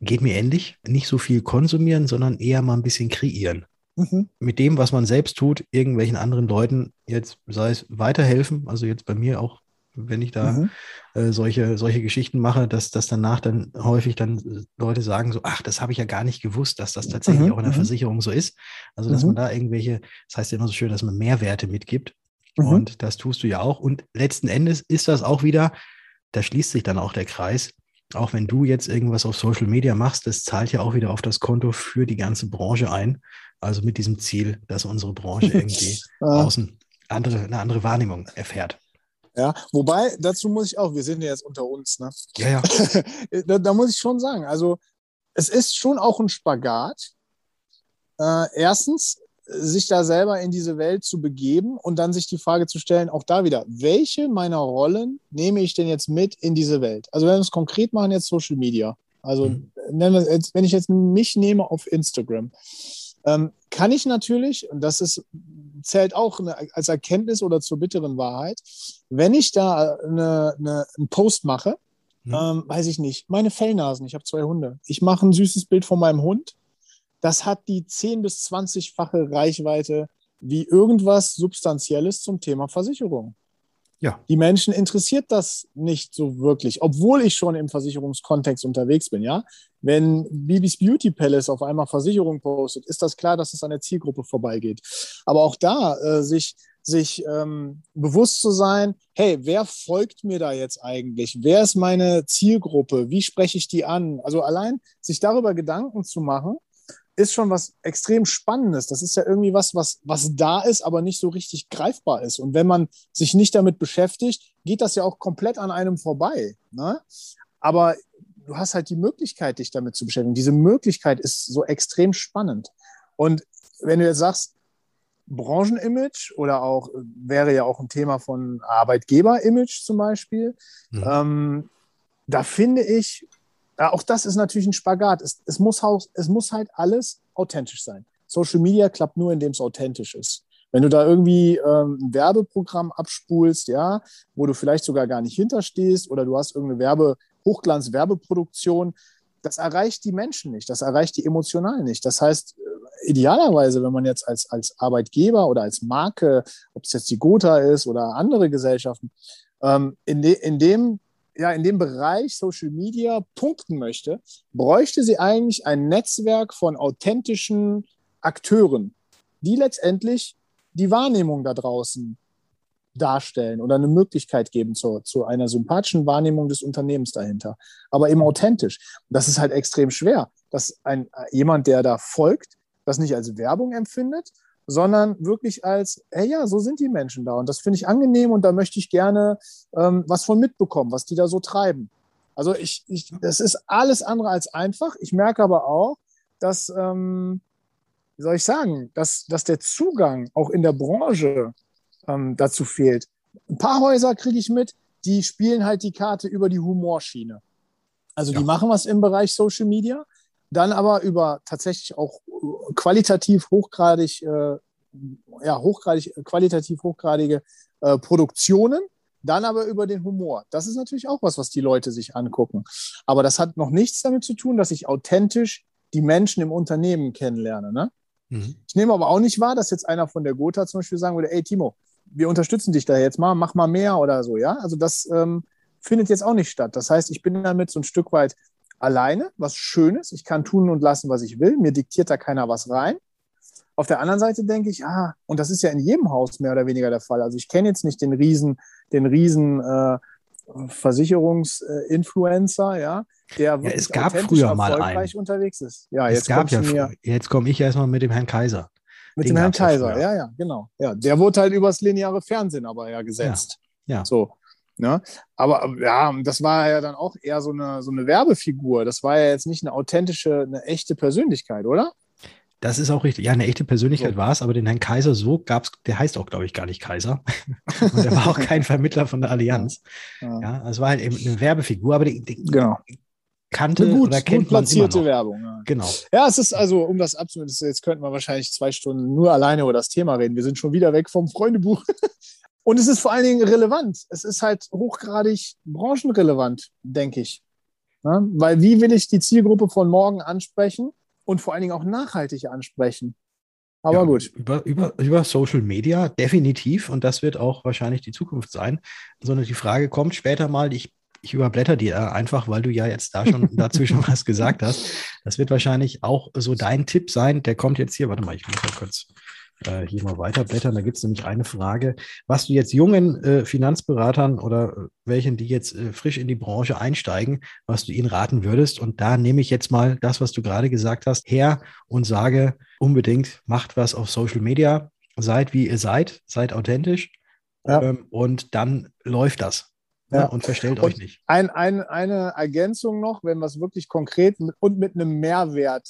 Geht mir ähnlich. Nicht so viel konsumieren, sondern eher mal ein bisschen kreieren. Mhm. Mit dem, was man selbst tut, irgendwelchen anderen Leuten jetzt, sei es weiterhelfen, also jetzt bei mir auch wenn ich da mhm. äh, solche, solche Geschichten mache, dass, dass danach dann häufig dann Leute sagen so, ach, das habe ich ja gar nicht gewusst, dass das tatsächlich mhm. auch in der mhm. Versicherung so ist. Also, dass mhm. man da irgendwelche, das heißt ja immer so schön, dass man Mehrwerte mitgibt. Mhm. Und das tust du ja auch. Und letzten Endes ist das auch wieder, da schließt sich dann auch der Kreis. Auch wenn du jetzt irgendwas auf Social Media machst, das zahlt ja auch wieder auf das Konto für die ganze Branche ein. Also mit diesem Ziel, dass unsere Branche irgendwie außen andere, eine andere Wahrnehmung erfährt. Ja, wobei, dazu muss ich auch, wir sind ja jetzt unter uns, ne? Ja, ja. da, da, muss ich schon sagen, also es ist schon auch ein Spagat. Äh, erstens, sich da selber in diese Welt zu begeben und dann sich die Frage zu stellen, auch da wieder, welche meiner Rollen nehme ich denn jetzt mit in diese Welt? Also wenn wir es konkret machen, jetzt Social Media. Also mhm. wenn ich jetzt mich nehme auf Instagram, ähm, kann ich natürlich, und das ist, zählt auch eine, als Erkenntnis oder zur bitteren Wahrheit, wenn ich da eine, eine, einen Post mache, hm. ähm, weiß ich nicht, meine Fellnasen, ich habe zwei Hunde, ich mache ein süßes Bild von meinem Hund, das hat die 10- bis 20-fache Reichweite wie irgendwas Substanzielles zum Thema Versicherung. Ja. Die Menschen interessiert das nicht so wirklich, obwohl ich schon im Versicherungskontext unterwegs bin, ja. Wenn Bibis Beauty Palace auf einmal Versicherung postet, ist das klar, dass es an der Zielgruppe vorbeigeht. Aber auch da äh, sich, sich ähm, bewusst zu sein, hey, wer folgt mir da jetzt eigentlich? Wer ist meine Zielgruppe? Wie spreche ich die an? Also allein sich darüber Gedanken zu machen, ist schon was extrem Spannendes. Das ist ja irgendwie was, was, was da ist, aber nicht so richtig greifbar ist. Und wenn man sich nicht damit beschäftigt, geht das ja auch komplett an einem vorbei. Ne? Aber du hast halt die Möglichkeit, dich damit zu beschäftigen. Diese Möglichkeit ist so extrem spannend. Und wenn du jetzt sagst, Branchenimage oder auch wäre ja auch ein Thema von Arbeitgeberimage zum Beispiel, mhm. ähm, da finde ich, auch das ist natürlich ein Spagat. Es, es, muss, es muss halt alles authentisch sein. Social Media klappt nur, indem es authentisch ist. Wenn du da irgendwie ähm, ein Werbeprogramm abspulst, ja, wo du vielleicht sogar gar nicht hinterstehst oder du hast irgendeine Werbe, Hochglanz-Werbeproduktion, das erreicht die Menschen nicht, das erreicht die emotional nicht. Das heißt, äh, idealerweise, wenn man jetzt als, als Arbeitgeber oder als Marke, ob es jetzt die Gotha ist oder andere Gesellschaften, ähm, in, de, in dem ja, in dem Bereich Social Media punkten möchte, bräuchte sie eigentlich ein Netzwerk von authentischen Akteuren, die letztendlich die Wahrnehmung da draußen darstellen oder eine Möglichkeit geben zu, zu einer sympathischen Wahrnehmung des Unternehmens dahinter. Aber eben authentisch. Das ist halt extrem schwer, dass ein, jemand, der da folgt, das nicht als Werbung empfindet, sondern wirklich als, hey ja, so sind die Menschen da und das finde ich angenehm und da möchte ich gerne ähm, was von mitbekommen, was die da so treiben. Also ich, ich, das ist alles andere als einfach. Ich merke aber auch, dass, ähm, wie soll ich sagen, dass, dass der Zugang auch in der Branche ähm, dazu fehlt. Ein paar Häuser kriege ich mit, die spielen halt die Karte über die Humorschiene. Also die ja. machen was im Bereich Social Media, dann aber über tatsächlich auch qualitativ hochgradig, äh, ja, hochgradig, qualitativ hochgradige äh, Produktionen, dann aber über den Humor. Das ist natürlich auch was, was die Leute sich angucken. Aber das hat noch nichts damit zu tun, dass ich authentisch die Menschen im Unternehmen kennenlerne. Ne? Mhm. Ich nehme aber auch nicht wahr, dass jetzt einer von der Gotha zum Beispiel sagen würde, ey Timo, wir unterstützen dich da jetzt mal, mach mal mehr oder so, ja. Also das ähm, findet jetzt auch nicht statt. Das heißt, ich bin damit so ein Stück weit alleine, was Schönes. Ich kann tun und lassen, was ich will. Mir diktiert da keiner was rein. Auf der anderen Seite denke ich, ah, und das ist ja in jedem Haus mehr oder weniger der Fall. Also ich kenne jetzt nicht den Riesen, den Riesen äh, Versicherungsinfluencer, ja, der ja, es gab früher mal einen. unterwegs ist. Ja, es jetzt gab ja mir, jetzt komme ich erstmal mit dem Herrn Kaiser. Mit den dem Herrn Kaiser, ja, ja, genau. Ja, der wurde halt übers lineare Fernsehen aber ja gesetzt. Ja. ja. So. Ne? Aber ja, das war ja dann auch eher so eine, so eine Werbefigur. Das war ja jetzt nicht eine authentische, eine echte Persönlichkeit, oder? Das ist auch richtig. Ja, eine echte Persönlichkeit so. war es, aber den Herrn Kaiser so gab es, der heißt auch, glaube ich, gar nicht Kaiser. Und der war auch kein Vermittler von der Allianz. Ja, ja es war halt eben eine Werbefigur, aber die, die genau. kannte gut, oder kennt gut platzierte Werbung. Ja. Genau. Ja, es ist also, um das abzunehmen, jetzt könnten wir wahrscheinlich zwei Stunden nur alleine über das Thema reden. Wir sind schon wieder weg vom Freundebuch. Und es ist vor allen Dingen relevant. Es ist halt hochgradig branchenrelevant, denke ich. Ja, weil wie will ich die Zielgruppe von morgen ansprechen und vor allen Dingen auch nachhaltig ansprechen? Aber ja, gut. Über, über, über Social Media definitiv und das wird auch wahrscheinlich die Zukunft sein. Sondern die Frage kommt später mal, ich, ich überblätter dir einfach, weil du ja jetzt da schon dazu schon was gesagt hast. Das wird wahrscheinlich auch so dein Tipp sein. Der kommt jetzt hier, warte mal, ich muss mal kurz äh, hier mal weiterblättern. Da gibt es nämlich eine Frage, was du jetzt jungen äh, Finanzberatern oder äh, welchen, die jetzt äh, frisch in die Branche einsteigen, was du ihnen raten würdest. Und da nehme ich jetzt mal das, was du gerade gesagt hast, her und sage unbedingt, macht was auf Social Media, seid wie ihr seid, seid authentisch ja. ähm, und dann läuft das. Ne? Ja. Und verstellt und euch nicht. Ein, ein, eine Ergänzung noch, wenn wir es wirklich konkret und mit einem Mehrwert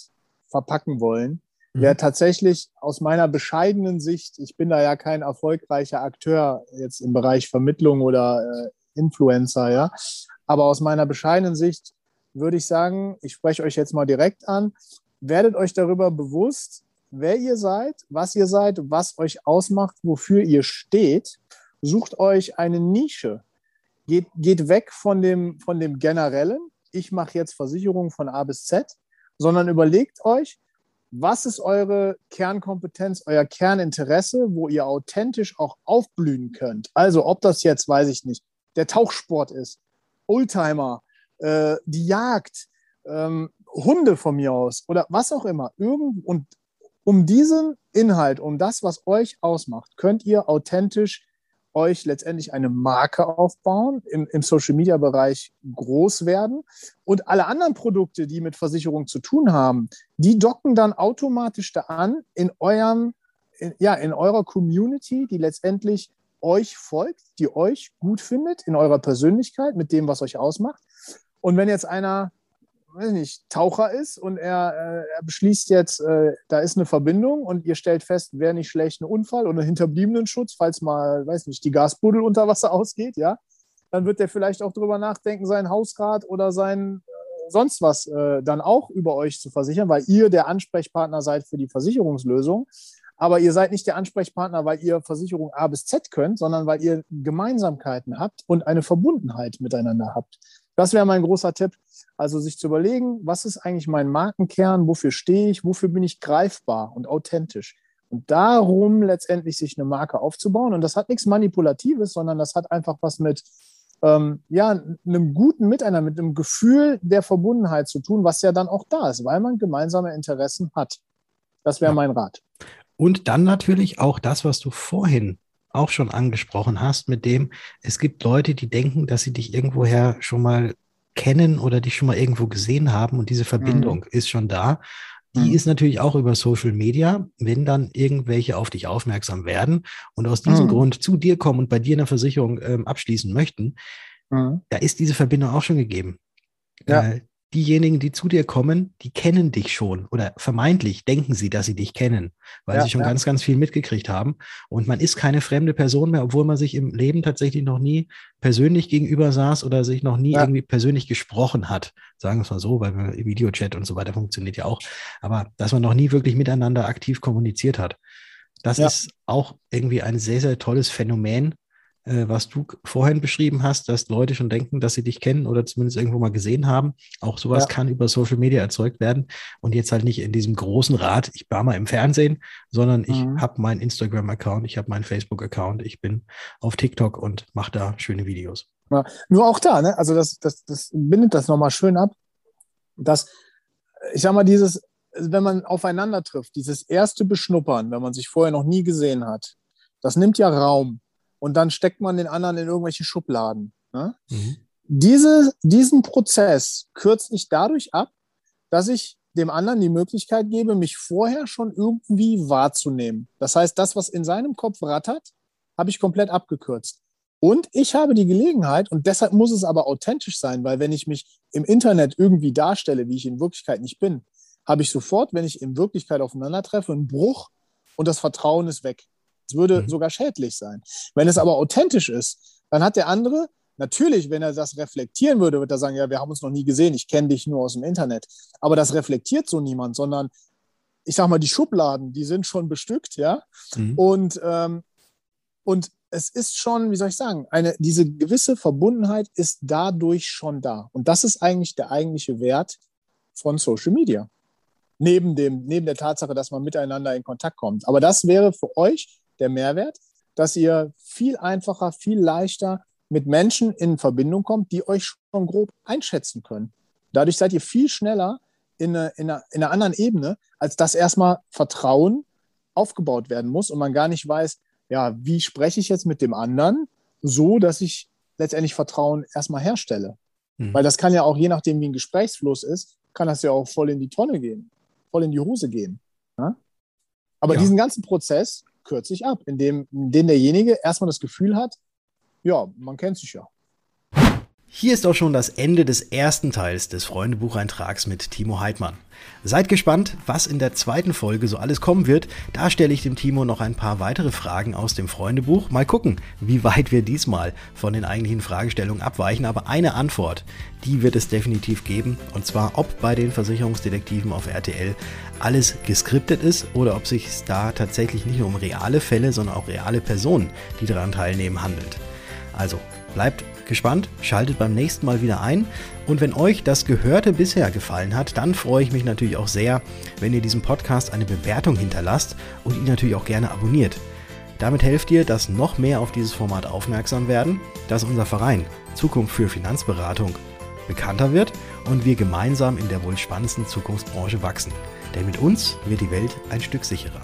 verpacken wollen wäre mhm. tatsächlich aus meiner bescheidenen Sicht, ich bin da ja kein erfolgreicher Akteur jetzt im Bereich Vermittlung oder äh, Influencer, ja, aber aus meiner bescheidenen Sicht würde ich sagen, ich spreche euch jetzt mal direkt an, werdet euch darüber bewusst, wer ihr seid, was ihr seid, was euch ausmacht, wofür ihr steht. Sucht euch eine Nische. Geht, geht weg von dem, von dem generellen, ich mache jetzt Versicherungen von A bis Z, sondern überlegt euch, was ist eure Kernkompetenz, euer Kerninteresse, wo ihr authentisch auch aufblühen könnt? Also, ob das jetzt, weiß ich nicht, der Tauchsport ist, Oldtimer, äh, die Jagd, ähm, Hunde von mir aus oder was auch immer. Irgend, und um diesen Inhalt, um das, was euch ausmacht, könnt ihr authentisch euch letztendlich eine Marke aufbauen, im, im Social-Media-Bereich groß werden und alle anderen Produkte, die mit Versicherung zu tun haben, die docken dann automatisch da an in eurem, in, ja, in eurer Community, die letztendlich euch folgt, die euch gut findet in eurer Persönlichkeit, mit dem, was euch ausmacht. Und wenn jetzt einer weiß nicht, Taucher ist und er, äh, er beschließt jetzt, äh, da ist eine Verbindung und ihr stellt fest, wäre nicht schlecht ein Unfall oder hinterbliebenen Schutz, falls mal, weiß nicht, die Gasbuddel unter Wasser ausgeht, ja, dann wird er vielleicht auch darüber nachdenken, sein Hausrat oder sein äh, sonst was äh, dann auch über euch zu versichern, weil ihr der Ansprechpartner seid für die Versicherungslösung. Aber ihr seid nicht der Ansprechpartner, weil ihr Versicherung A bis Z könnt, sondern weil ihr Gemeinsamkeiten habt und eine Verbundenheit miteinander habt. Das wäre mein großer Tipp. Also sich zu überlegen, was ist eigentlich mein Markenkern, wofür stehe ich, wofür bin ich greifbar und authentisch. Und darum letztendlich sich eine Marke aufzubauen. Und das hat nichts Manipulatives, sondern das hat einfach was mit ähm, ja, einem guten Miteinander, mit einem Gefühl der Verbundenheit zu tun, was ja dann auch da ist, weil man gemeinsame Interessen hat. Das wäre ja. mein Rat. Und dann natürlich auch das, was du vorhin auch schon angesprochen hast, mit dem es gibt Leute, die denken, dass sie dich irgendwoher schon mal kennen oder dich schon mal irgendwo gesehen haben und diese Verbindung mhm. ist schon da. Die mhm. ist natürlich auch über Social Media, wenn dann irgendwelche auf dich aufmerksam werden und aus diesem mhm. Grund zu dir kommen und bei dir eine Versicherung ähm, abschließen möchten, mhm. da ist diese Verbindung auch schon gegeben. Ja. Äh, diejenigen, die zu dir kommen, die kennen dich schon oder vermeintlich denken sie, dass sie dich kennen, weil ja, sie schon ja. ganz, ganz viel mitgekriegt haben. Und man ist keine fremde Person mehr, obwohl man sich im Leben tatsächlich noch nie persönlich gegenüber saß oder sich noch nie ja. irgendwie persönlich gesprochen hat. Sagen wir es mal so, weil Videochat und so weiter funktioniert ja auch. Aber dass man noch nie wirklich miteinander aktiv kommuniziert hat. Das ist auch irgendwie ein sehr, sehr tolles Phänomen, äh, was du vorhin beschrieben hast, dass Leute schon denken, dass sie dich kennen oder zumindest irgendwo mal gesehen haben. Auch sowas ja. kann über Social Media erzeugt werden und jetzt halt nicht in diesem großen Rad, ich war mal im Fernsehen, sondern ich mhm. habe meinen Instagram-Account, ich habe meinen Facebook-Account, ich bin auf TikTok und mache da schöne Videos. Ja, nur auch da, ne? also das, das, das bindet das nochmal schön ab, dass, ich sag mal, dieses, wenn man aufeinander trifft, dieses erste Beschnuppern, wenn man sich vorher noch nie gesehen hat, das nimmt ja Raum und dann steckt man den anderen in irgendwelche Schubladen. Ne? Mhm. Diese, diesen Prozess kürzt ich dadurch ab, dass ich dem anderen die Möglichkeit gebe, mich vorher schon irgendwie wahrzunehmen. Das heißt, das, was in seinem Kopf rattert, habe ich komplett abgekürzt. Und ich habe die Gelegenheit, und deshalb muss es aber authentisch sein, weil wenn ich mich im Internet irgendwie darstelle, wie ich in Wirklichkeit nicht bin, habe ich sofort, wenn ich in Wirklichkeit aufeinandertreffe, einen Bruch und das Vertrauen ist weg. Es würde mhm. sogar schädlich sein. Wenn es aber authentisch ist, dann hat der andere, natürlich, wenn er das reflektieren würde, wird er sagen, ja, wir haben uns noch nie gesehen, ich kenne dich nur aus dem Internet. Aber das reflektiert so niemand, sondern ich sag mal, die Schubladen, die sind schon bestückt, ja. Mhm. Und, ähm, und es ist schon, wie soll ich sagen, eine, diese gewisse Verbundenheit ist dadurch schon da. Und das ist eigentlich der eigentliche Wert von Social Media. Neben, dem, neben der Tatsache, dass man miteinander in Kontakt kommt. Aber das wäre für euch der Mehrwert, dass ihr viel einfacher, viel leichter mit Menschen in Verbindung kommt, die euch schon grob einschätzen können. Dadurch seid ihr viel schneller in, eine, in, einer, in einer anderen Ebene, als dass erstmal Vertrauen aufgebaut werden muss und man gar nicht weiß, ja, wie spreche ich jetzt mit dem anderen, so dass ich letztendlich Vertrauen erstmal herstelle. Mhm. Weil das kann ja auch, je nachdem, wie ein Gesprächsfluss ist, kann das ja auch voll in die Tonne gehen, voll in die Hose gehen. Ja? Aber ja. diesen ganzen Prozess kürze ich ab, indem, indem derjenige erstmal das Gefühl hat, ja, man kennt sich ja. Hier ist auch schon das Ende des ersten Teils des Freundebucheintrags mit Timo Heidmann. Seid gespannt, was in der zweiten Folge so alles kommen wird. Da stelle ich dem Timo noch ein paar weitere Fragen aus dem Freundebuch. Mal gucken, wie weit wir diesmal von den eigentlichen Fragestellungen abweichen. Aber eine Antwort, die wird es definitiv geben. Und zwar, ob bei den Versicherungsdetektiven auf RTL alles geskriptet ist oder ob sich da tatsächlich nicht nur um reale Fälle, sondern auch reale Personen, die daran teilnehmen, handelt. Also bleibt gespannt, schaltet beim nächsten Mal wieder ein. Und wenn euch das Gehörte bisher gefallen hat, dann freue ich mich natürlich auch sehr, wenn ihr diesem Podcast eine Bewertung hinterlasst und ihn natürlich auch gerne abonniert. Damit helft ihr, dass noch mehr auf dieses Format aufmerksam werden, dass unser Verein Zukunft für Finanzberatung bekannter wird und wir gemeinsam in der wohl spannendsten Zukunftsbranche wachsen. Denn mit uns wird die Welt ein Stück sicherer.